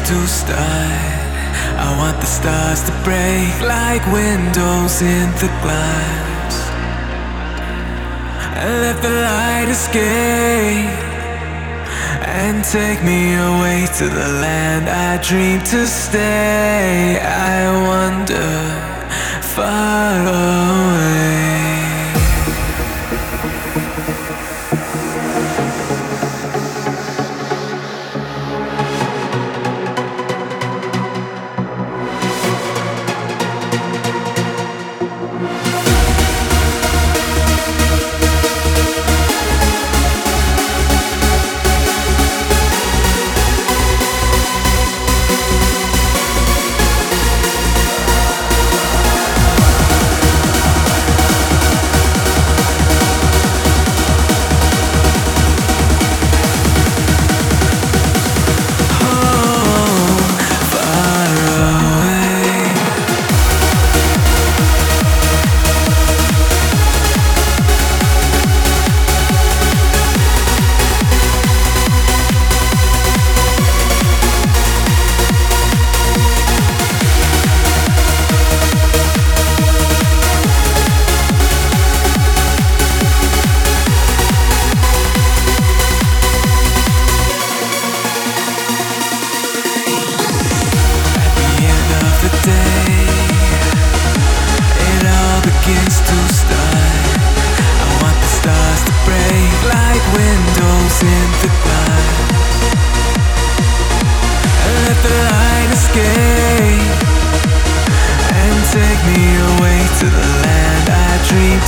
to start. I want the stars to break like windows in the glass. And let the light escape and take me away to the land I dream to stay. I wander far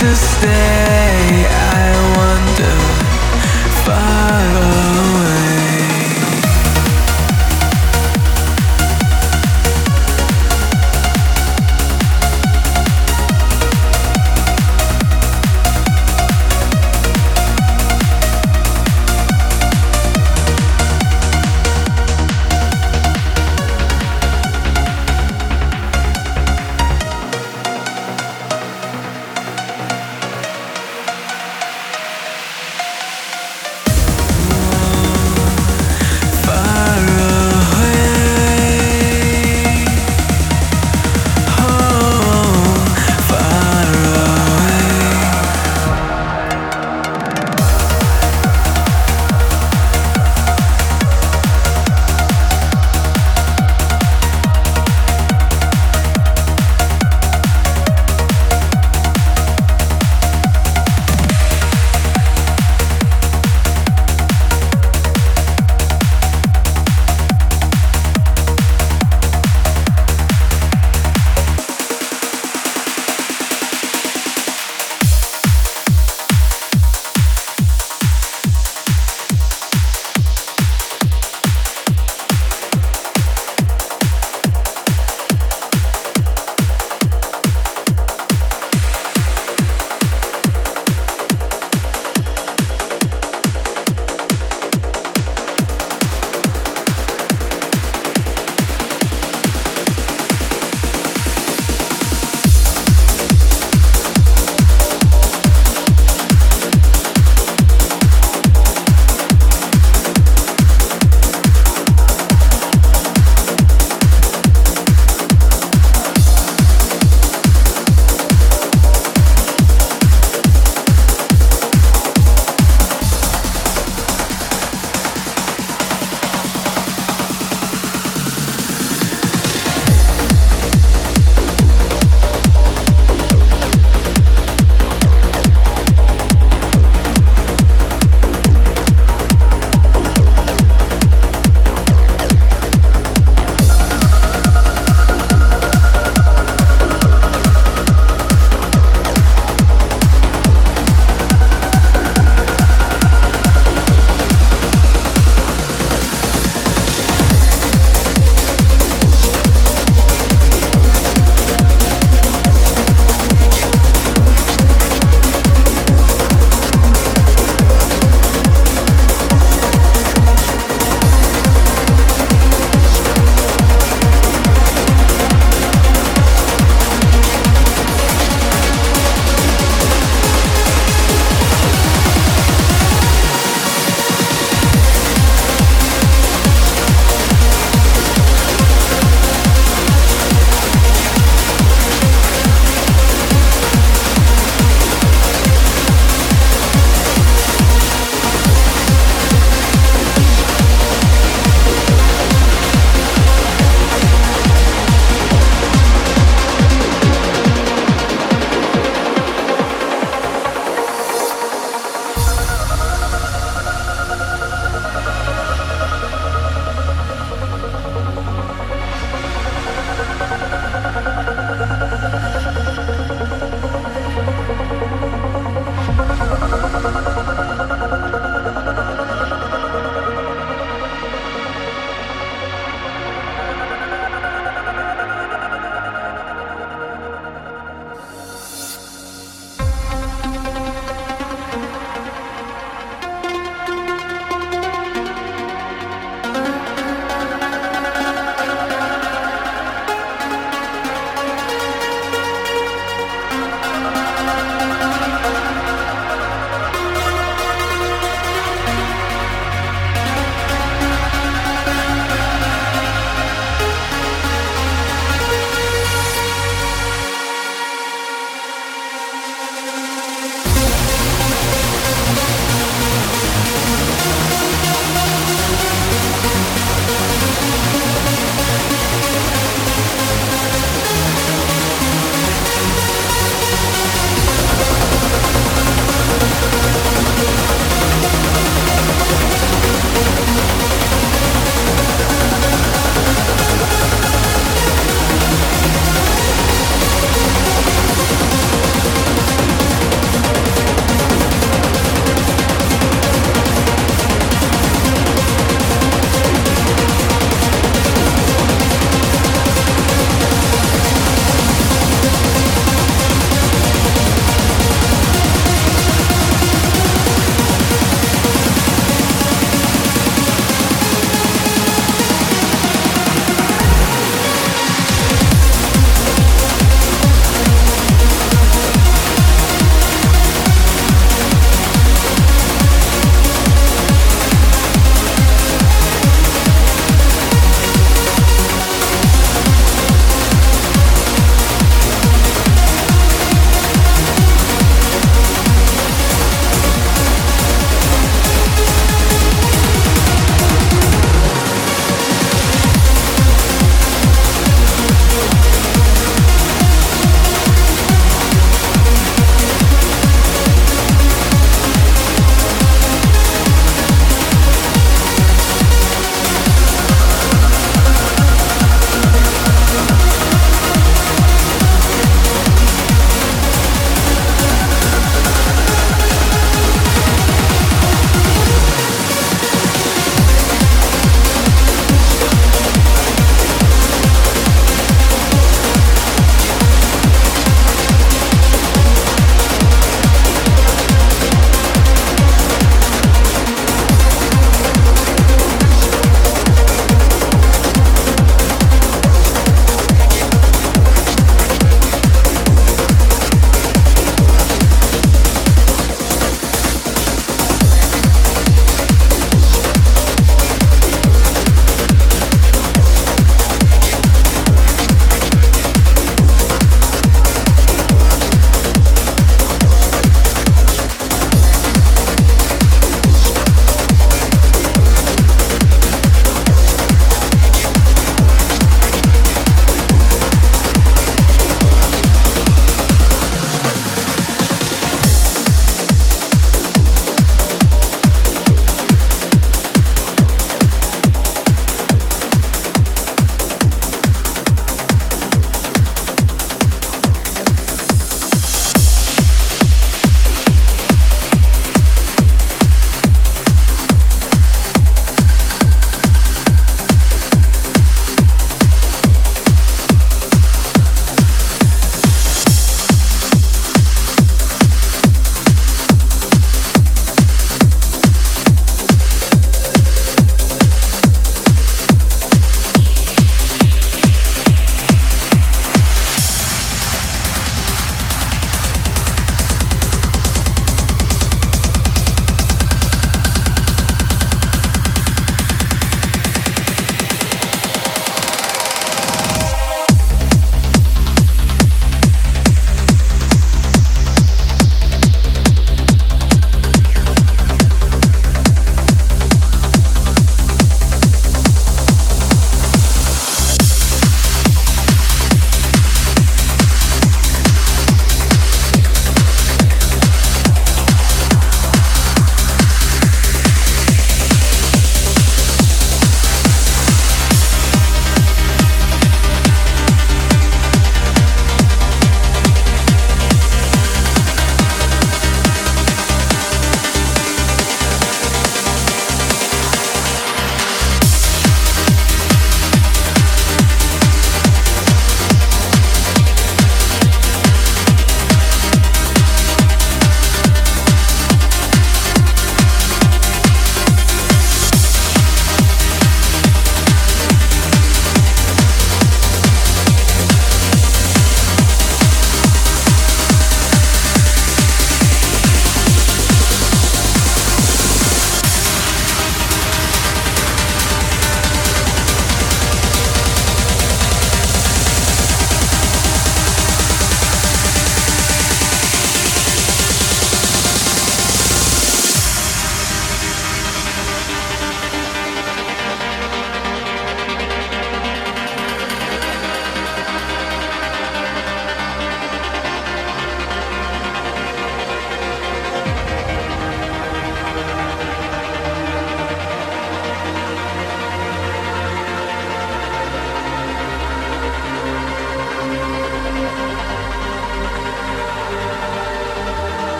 to stay.